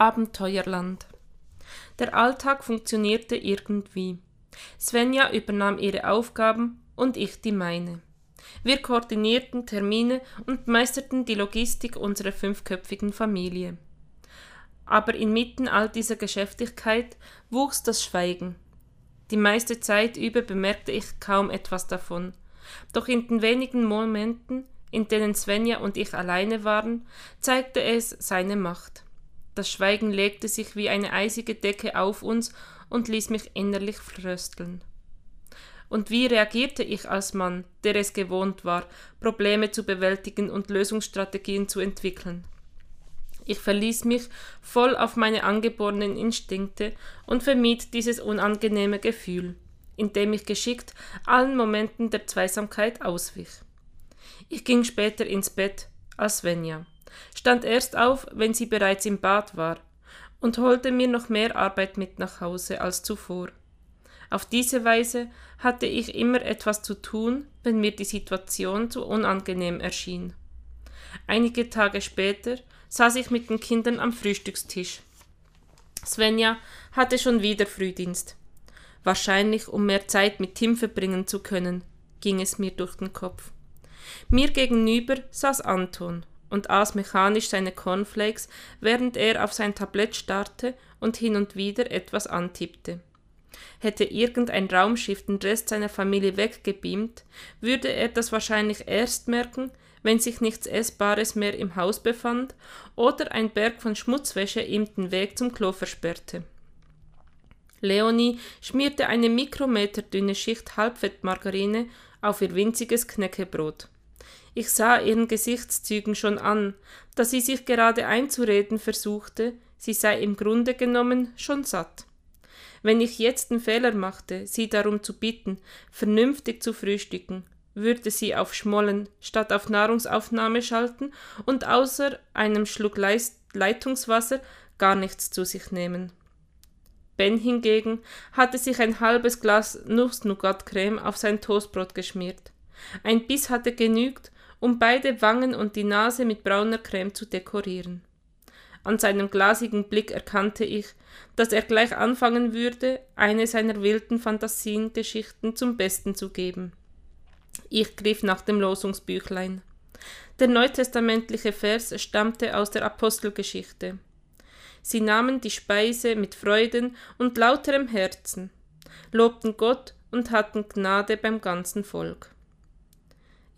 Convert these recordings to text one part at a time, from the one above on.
Abenteuerland. Der Alltag funktionierte irgendwie. Svenja übernahm ihre Aufgaben und ich die meine. Wir koordinierten Termine und meisterten die Logistik unserer fünfköpfigen Familie. Aber inmitten all dieser Geschäftigkeit wuchs das Schweigen. Die meiste Zeit über bemerkte ich kaum etwas davon. Doch in den wenigen Momenten, in denen Svenja und ich alleine waren, zeigte es seine Macht. Das Schweigen legte sich wie eine eisige Decke auf uns und ließ mich innerlich frösteln. Und wie reagierte ich als Mann, der es gewohnt war, Probleme zu bewältigen und Lösungsstrategien zu entwickeln? Ich verließ mich voll auf meine angeborenen Instinkte und vermied dieses unangenehme Gefühl, indem ich geschickt allen Momenten der Zweisamkeit auswich. Ich ging später ins Bett als Svenja stand erst auf, wenn sie bereits im Bad war, und holte mir noch mehr Arbeit mit nach Hause als zuvor. Auf diese Weise hatte ich immer etwas zu tun, wenn mir die Situation zu unangenehm erschien. Einige Tage später saß ich mit den Kindern am Frühstückstisch. Svenja hatte schon wieder Frühdienst. Wahrscheinlich, um mehr Zeit mit Tim verbringen zu können, ging es mir durch den Kopf. Mir gegenüber saß Anton und aß mechanisch seine Cornflakes, während er auf sein Tablett starrte und hin und wieder etwas antippte. Hätte irgendein Raumschiff den Rest seiner Familie weggebeamt, würde er das wahrscheinlich erst merken, wenn sich nichts Essbares mehr im Haus befand oder ein Berg von Schmutzwäsche ihm den Weg zum Klo versperrte. Leonie schmierte eine mikrometerdünne Schicht Halbfettmargarine auf ihr winziges Knäckebrot. Ich sah ihren Gesichtszügen schon an, dass sie sich gerade einzureden versuchte, sie sei im Grunde genommen schon satt. Wenn ich jetzt den Fehler machte, sie darum zu bitten, vernünftig zu frühstücken, würde sie auf Schmollen statt auf Nahrungsaufnahme schalten und außer einem Schluck Leitungswasser gar nichts zu sich nehmen. Ben hingegen hatte sich ein halbes Glas Nuss-Nougat-Creme auf sein Toastbrot geschmiert. Ein Biss hatte genügt, um beide Wangen und die Nase mit brauner Creme zu dekorieren. An seinem glasigen Blick erkannte ich, dass er gleich anfangen würde, eine seiner wilden Fantasiengeschichten zum Besten zu geben. Ich griff nach dem Losungsbüchlein. Der neutestamentliche Vers stammte aus der Apostelgeschichte. Sie nahmen die Speise mit Freuden und lauterem Herzen, lobten Gott und hatten Gnade beim ganzen Volk.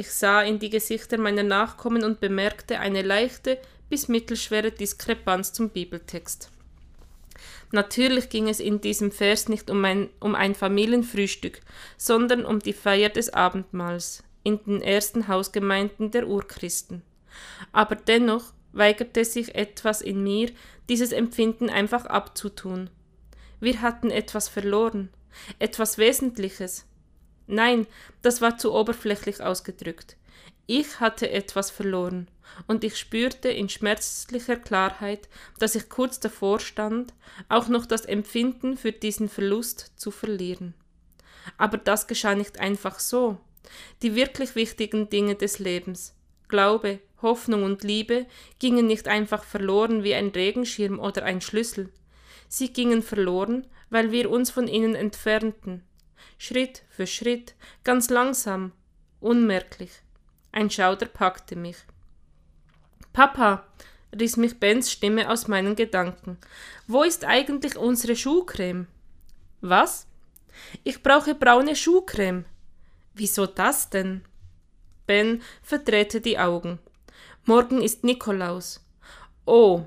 Ich sah in die Gesichter meiner Nachkommen und bemerkte eine leichte bis mittelschwere Diskrepanz zum Bibeltext. Natürlich ging es in diesem Vers nicht um ein, um ein Familienfrühstück, sondern um die Feier des Abendmahls in den ersten Hausgemeinden der Urchristen. Aber dennoch weigerte sich etwas in mir, dieses Empfinden einfach abzutun. Wir hatten etwas verloren, etwas Wesentliches, Nein, das war zu oberflächlich ausgedrückt. Ich hatte etwas verloren, und ich spürte in schmerzlicher Klarheit, dass ich kurz davor stand, auch noch das Empfinden für diesen Verlust zu verlieren. Aber das geschah nicht einfach so. Die wirklich wichtigen Dinge des Lebens, Glaube, Hoffnung und Liebe, gingen nicht einfach verloren wie ein Regenschirm oder ein Schlüssel. Sie gingen verloren, weil wir uns von ihnen entfernten, Schritt für Schritt, ganz langsam, unmerklich. Ein Schauder packte mich. Papa, riss mich Bens Stimme aus meinen Gedanken. Wo ist eigentlich unsere Schuhcreme? Was? Ich brauche braune Schuhcreme. Wieso das denn? Ben verdrehte die Augen. Morgen ist Nikolaus. Oh.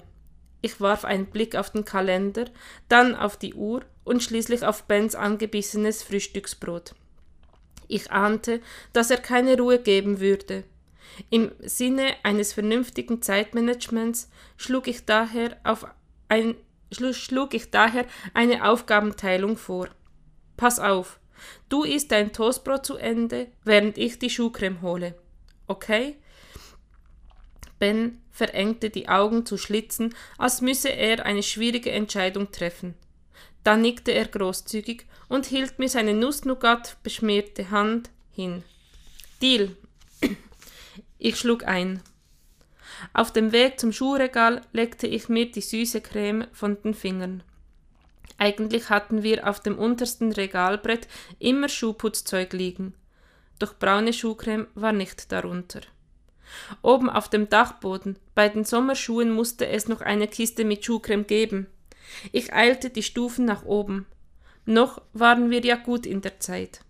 Ich warf einen Blick auf den Kalender, dann auf die Uhr und schließlich auf Bens angebissenes Frühstücksbrot. Ich ahnte, dass er keine Ruhe geben würde. Im Sinne eines vernünftigen Zeitmanagements schlug ich daher, ein, schlug ich daher eine Aufgabenteilung vor. Pass auf, du isst dein Toastbrot zu Ende, während ich die Schuhcreme hole. Okay? Ben verengte die Augen zu Schlitzen, als müsse er eine schwierige Entscheidung treffen. Dann nickte er großzügig und hielt mir seine Nussnougat beschmierte Hand hin. Deal. Ich schlug ein. Auf dem Weg zum Schuhregal legte ich mir die süße Creme von den Fingern. Eigentlich hatten wir auf dem untersten Regalbrett immer Schuhputzzeug liegen, doch braune Schuhcreme war nicht darunter. Oben auf dem Dachboden, bei den Sommerschuhen musste es noch eine Kiste mit Schuhcreme geben. Ich eilte die Stufen nach oben. Noch waren wir ja gut in der Zeit.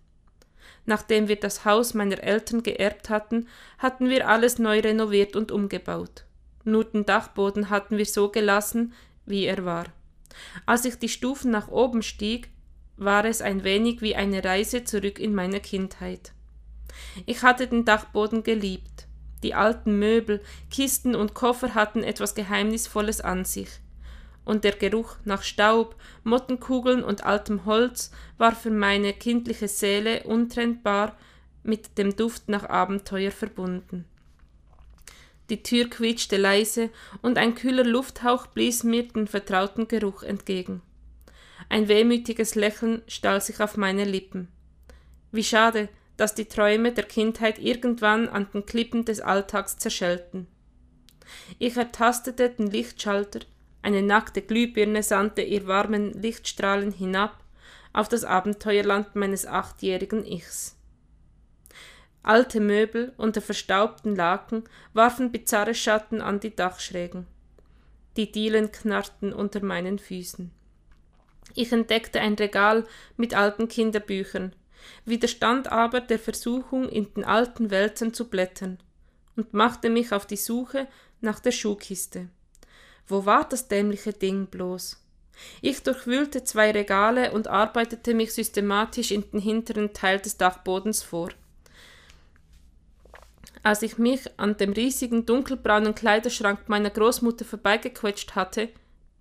Nachdem wir das Haus meiner Eltern geerbt hatten, hatten wir alles neu renoviert und umgebaut. Nur den Dachboden hatten wir so gelassen, wie er war. Als ich die Stufen nach oben stieg, war es ein wenig wie eine Reise zurück in meine Kindheit. Ich hatte den Dachboden geliebt. Die alten Möbel, Kisten und Koffer hatten etwas Geheimnisvolles an sich. Und der Geruch nach Staub, Mottenkugeln und altem Holz war für meine kindliche Seele untrennbar mit dem Duft nach Abenteuer verbunden. Die Tür quietschte leise, und ein kühler Lufthauch blies mir den vertrauten Geruch entgegen. Ein wehmütiges Lächeln stahl sich auf meine Lippen. Wie schade, dass die Träume der Kindheit irgendwann an den Klippen des Alltags zerschellten. Ich ertastete den Lichtschalter, eine nackte Glühbirne sandte ihr warmen Lichtstrahlen hinab auf das Abenteuerland meines achtjährigen Ichs. Alte Möbel unter verstaubten Laken warfen bizarre Schatten an die Dachschrägen. Die Dielen knarrten unter meinen Füßen. Ich entdeckte ein Regal mit alten Kinderbüchern, widerstand aber der Versuchung, in den alten Wälzern zu blättern, und machte mich auf die Suche nach der Schuhkiste. Wo war das dämliche Ding bloß? Ich durchwühlte zwei Regale und arbeitete mich systematisch in den hinteren Teil des Dachbodens vor. Als ich mich an dem riesigen dunkelbraunen Kleiderschrank meiner Großmutter vorbeigequetscht hatte,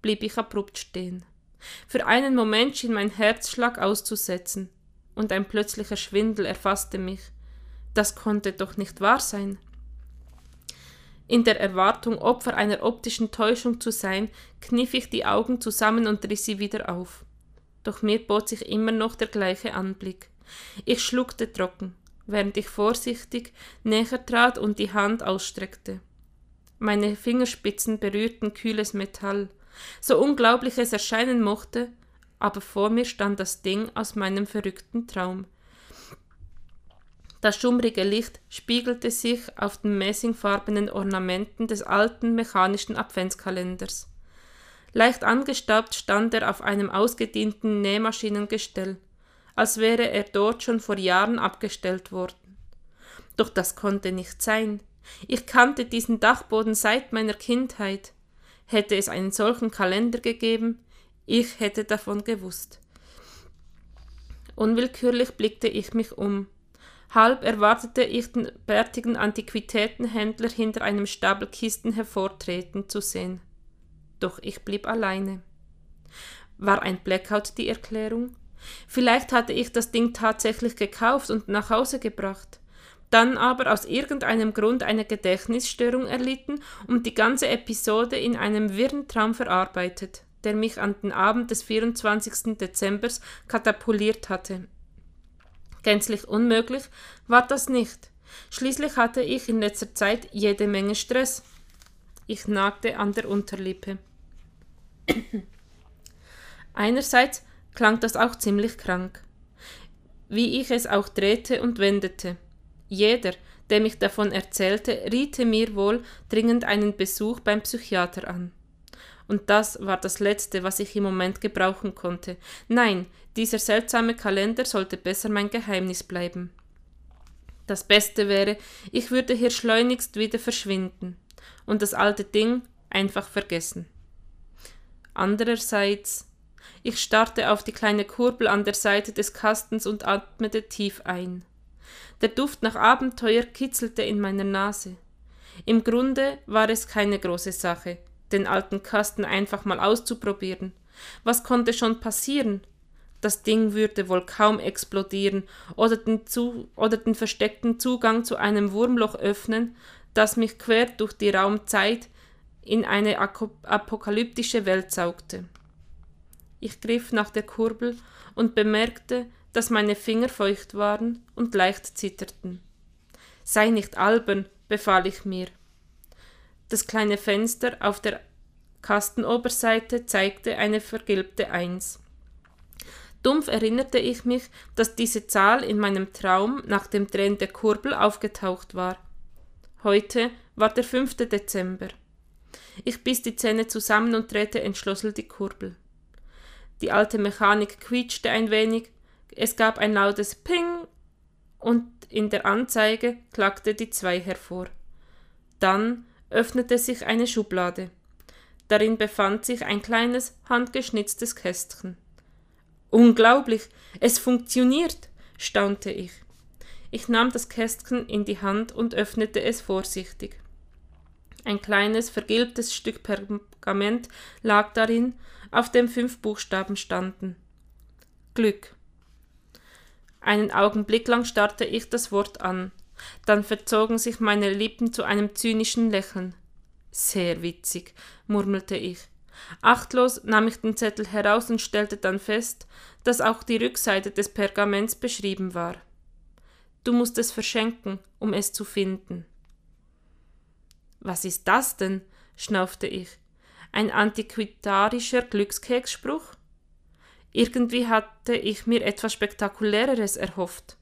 blieb ich abrupt stehen. Für einen Moment schien mein Herzschlag auszusetzen und ein plötzlicher Schwindel erfasste mich. Das konnte doch nicht wahr sein. In der Erwartung, Opfer einer optischen Täuschung zu sein, kniff ich die Augen zusammen und riss sie wieder auf. Doch mir bot sich immer noch der gleiche Anblick. Ich schluckte trocken, während ich vorsichtig näher trat und die Hand ausstreckte. Meine Fingerspitzen berührten kühles Metall. So unglaublich es erscheinen mochte, aber vor mir stand das Ding aus meinem verrückten Traum. Das schummrige Licht spiegelte sich auf den messingfarbenen Ornamenten des alten mechanischen Adventskalenders. Leicht angestaubt stand er auf einem ausgedienten Nähmaschinengestell, als wäre er dort schon vor Jahren abgestellt worden. Doch das konnte nicht sein. Ich kannte diesen Dachboden seit meiner Kindheit. Hätte es einen solchen Kalender gegeben, ich hätte davon gewusst. Unwillkürlich blickte ich mich um. Halb erwartete ich den bärtigen Antiquitätenhändler hinter einem Stapel Kisten hervortreten zu sehen. Doch ich blieb alleine. War ein Blackout die Erklärung? Vielleicht hatte ich das Ding tatsächlich gekauft und nach Hause gebracht, dann aber aus irgendeinem Grund eine Gedächtnisstörung erlitten und die ganze Episode in einem wirren Traum verarbeitet der mich an den Abend des 24. Dezember katapultiert hatte. Gänzlich unmöglich war das nicht. Schließlich hatte ich in letzter Zeit jede Menge Stress. Ich nagte an der Unterlippe. Einerseits klang das auch ziemlich krank, wie ich es auch drehte und wendete. Jeder, der mich davon erzählte, riete mir wohl dringend einen Besuch beim Psychiater an und das war das Letzte, was ich im Moment gebrauchen konnte. Nein, dieser seltsame Kalender sollte besser mein Geheimnis bleiben. Das Beste wäre, ich würde hier schleunigst wieder verschwinden und das alte Ding einfach vergessen. Andererseits, ich starrte auf die kleine Kurbel an der Seite des Kastens und atmete tief ein. Der Duft nach Abenteuer kitzelte in meiner Nase. Im Grunde war es keine große Sache, den alten Kasten einfach mal auszuprobieren. Was konnte schon passieren? Das Ding würde wohl kaum explodieren oder den, zu oder den versteckten Zugang zu einem Wurmloch öffnen, das mich quer durch die Raumzeit in eine apokalyptische Welt saugte. Ich griff nach der Kurbel und bemerkte, dass meine Finger feucht waren und leicht zitterten. Sei nicht albern, befahl ich mir. Das kleine Fenster auf der Kastenoberseite zeigte eine vergilbte Eins. Dumpf erinnerte ich mich, dass diese Zahl in meinem Traum nach dem Drehen der Kurbel aufgetaucht war. Heute war der 5. Dezember. Ich biss die Zähne zusammen und drehte entschlossen die Kurbel. Die alte Mechanik quietschte ein wenig, es gab ein lautes Ping und in der Anzeige klackte die 2 hervor. Dann öffnete sich eine Schublade. Darin befand sich ein kleines, handgeschnitztes Kästchen. Unglaublich, es funktioniert, staunte ich. Ich nahm das Kästchen in die Hand und öffnete es vorsichtig. Ein kleines, vergilbtes Stück Pergament lag darin, auf dem fünf Buchstaben standen. Glück. Einen Augenblick lang starrte ich das Wort an, dann verzogen sich meine Lippen zu einem zynischen Lächeln. Sehr witzig, murmelte ich. Achtlos nahm ich den Zettel heraus und stellte dann fest, dass auch die Rückseite des Pergaments beschrieben war. Du musst es verschenken, um es zu finden. Was ist das denn? schnaufte ich. Ein antiquitarischer Glückskeksspruch? Irgendwie hatte ich mir etwas Spektakuläreres erhofft.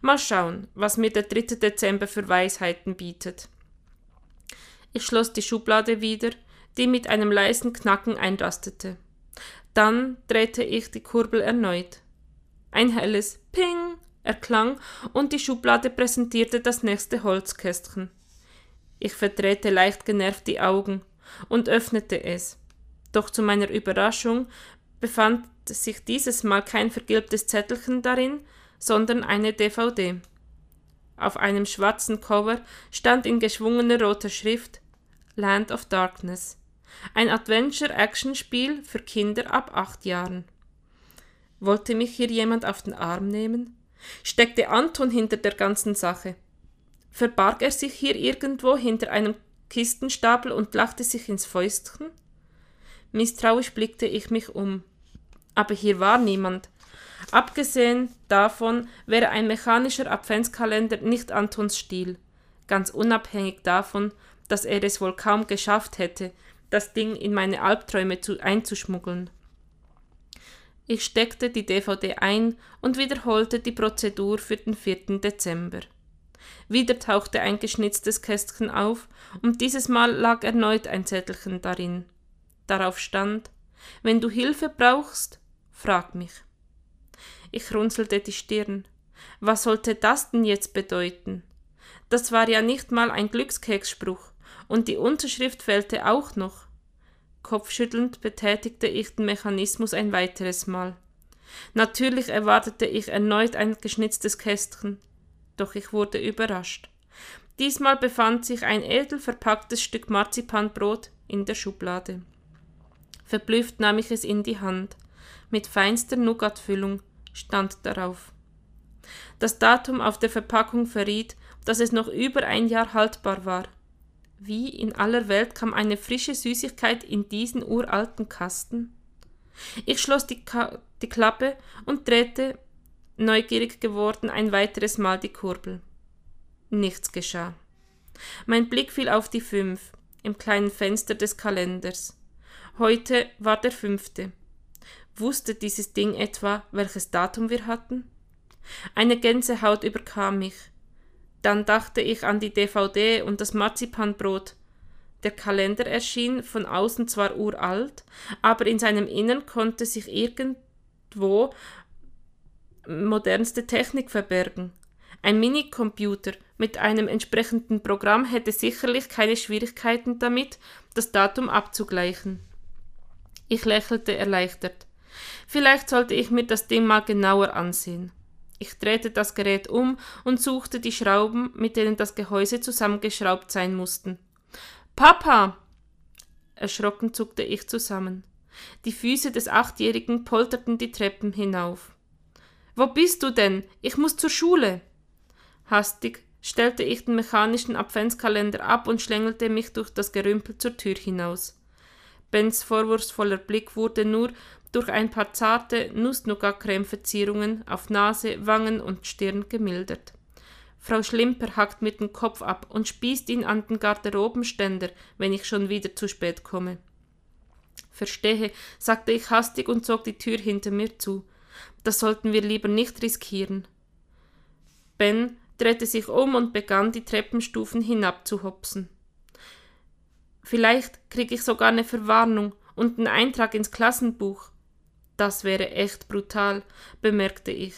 Mal schauen, was mir der 3. Dezember für Weisheiten bietet. Ich schloss die Schublade wieder, die mit einem leisen Knacken einrastete. Dann drehte ich die Kurbel erneut. Ein helles Ping erklang und die Schublade präsentierte das nächste Holzkästchen. Ich verdrehte leicht genervt die Augen und öffnete es. Doch zu meiner Überraschung befand sich dieses Mal kein vergilbtes Zettelchen darin, sondern eine DVD. Auf einem schwarzen Cover stand in geschwungener roter Schrift Land of Darkness. Ein Adventure-Action-Spiel für Kinder ab acht Jahren. Wollte mich hier jemand auf den Arm nehmen? Steckte Anton hinter der ganzen Sache? Verbarg er sich hier irgendwo hinter einem Kistenstapel und lachte sich ins Fäustchen? Misstrauisch blickte ich mich um. Aber hier war niemand. Abgesehen davon wäre ein mechanischer Adventskalender nicht Antons Stil, ganz unabhängig davon, dass er es wohl kaum geschafft hätte, das Ding in meine Albträume zu, einzuschmuggeln. Ich steckte die DVD ein und wiederholte die Prozedur für den 4. Dezember. Wieder tauchte ein geschnitztes Kästchen auf, und dieses Mal lag erneut ein Zettelchen darin. Darauf stand Wenn du Hilfe brauchst, frag mich. Ich runzelte die Stirn. Was sollte das denn jetzt bedeuten? Das war ja nicht mal ein Glückskeksspruch, und die Unterschrift fehlte auch noch. Kopfschüttelnd betätigte ich den Mechanismus ein weiteres Mal. Natürlich erwartete ich erneut ein geschnitztes Kästchen, doch ich wurde überrascht. Diesmal befand sich ein edel verpacktes Stück Marzipanbrot in der Schublade. Verblüfft nahm ich es in die Hand. Mit feinster Nougatfüllung stand darauf. Das Datum auf der Verpackung verriet, dass es noch über ein Jahr haltbar war. Wie in aller Welt kam eine frische Süßigkeit in diesen uralten Kasten? Ich schloss die, Ka die Klappe und drehte, neugierig geworden, ein weiteres Mal die Kurbel. Nichts geschah. Mein Blick fiel auf die fünf im kleinen Fenster des Kalenders. Heute war der fünfte. Wusste dieses Ding etwa, welches Datum wir hatten? Eine Gänsehaut überkam mich. Dann dachte ich an die DVD und das Marzipanbrot. Der Kalender erschien von außen zwar uralt, aber in seinem Innern konnte sich irgendwo modernste Technik verbergen. Ein Minicomputer mit einem entsprechenden Programm hätte sicherlich keine Schwierigkeiten damit, das Datum abzugleichen. Ich lächelte erleichtert. Vielleicht sollte ich mir das Ding mal genauer ansehen. Ich drehte das Gerät um und suchte die Schrauben, mit denen das Gehäuse zusammengeschraubt sein mussten. Papa! Erschrocken zuckte ich zusammen. Die Füße des Achtjährigen polterten die Treppen hinauf. Wo bist du denn? Ich muss zur Schule. Hastig stellte ich den mechanischen Adventskalender ab und schlängelte mich durch das Gerümpel zur Tür hinaus. Bens vorwurfsvoller Blick wurde nur durch ein paar zarte Nuss-Nougat-Creme-Verzierungen auf Nase, Wangen und Stirn gemildert. Frau Schlimper hackt mir den Kopf ab und spießt ihn an den Garderobenständer, wenn ich schon wieder zu spät komme. Verstehe, sagte ich hastig und zog die Tür hinter mir zu. Das sollten wir lieber nicht riskieren. Ben drehte sich um und begann die Treppenstufen hinabzuhopsen. Vielleicht krieg ich sogar eine Verwarnung und einen Eintrag ins Klassenbuch. Das wäre echt brutal, bemerkte ich.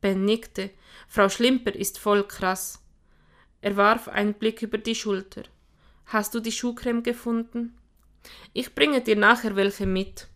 Ben nickte. Frau Schlimper ist voll krass. Er warf einen Blick über die Schulter. Hast du die Schuhcreme gefunden? Ich bringe dir nachher welche mit.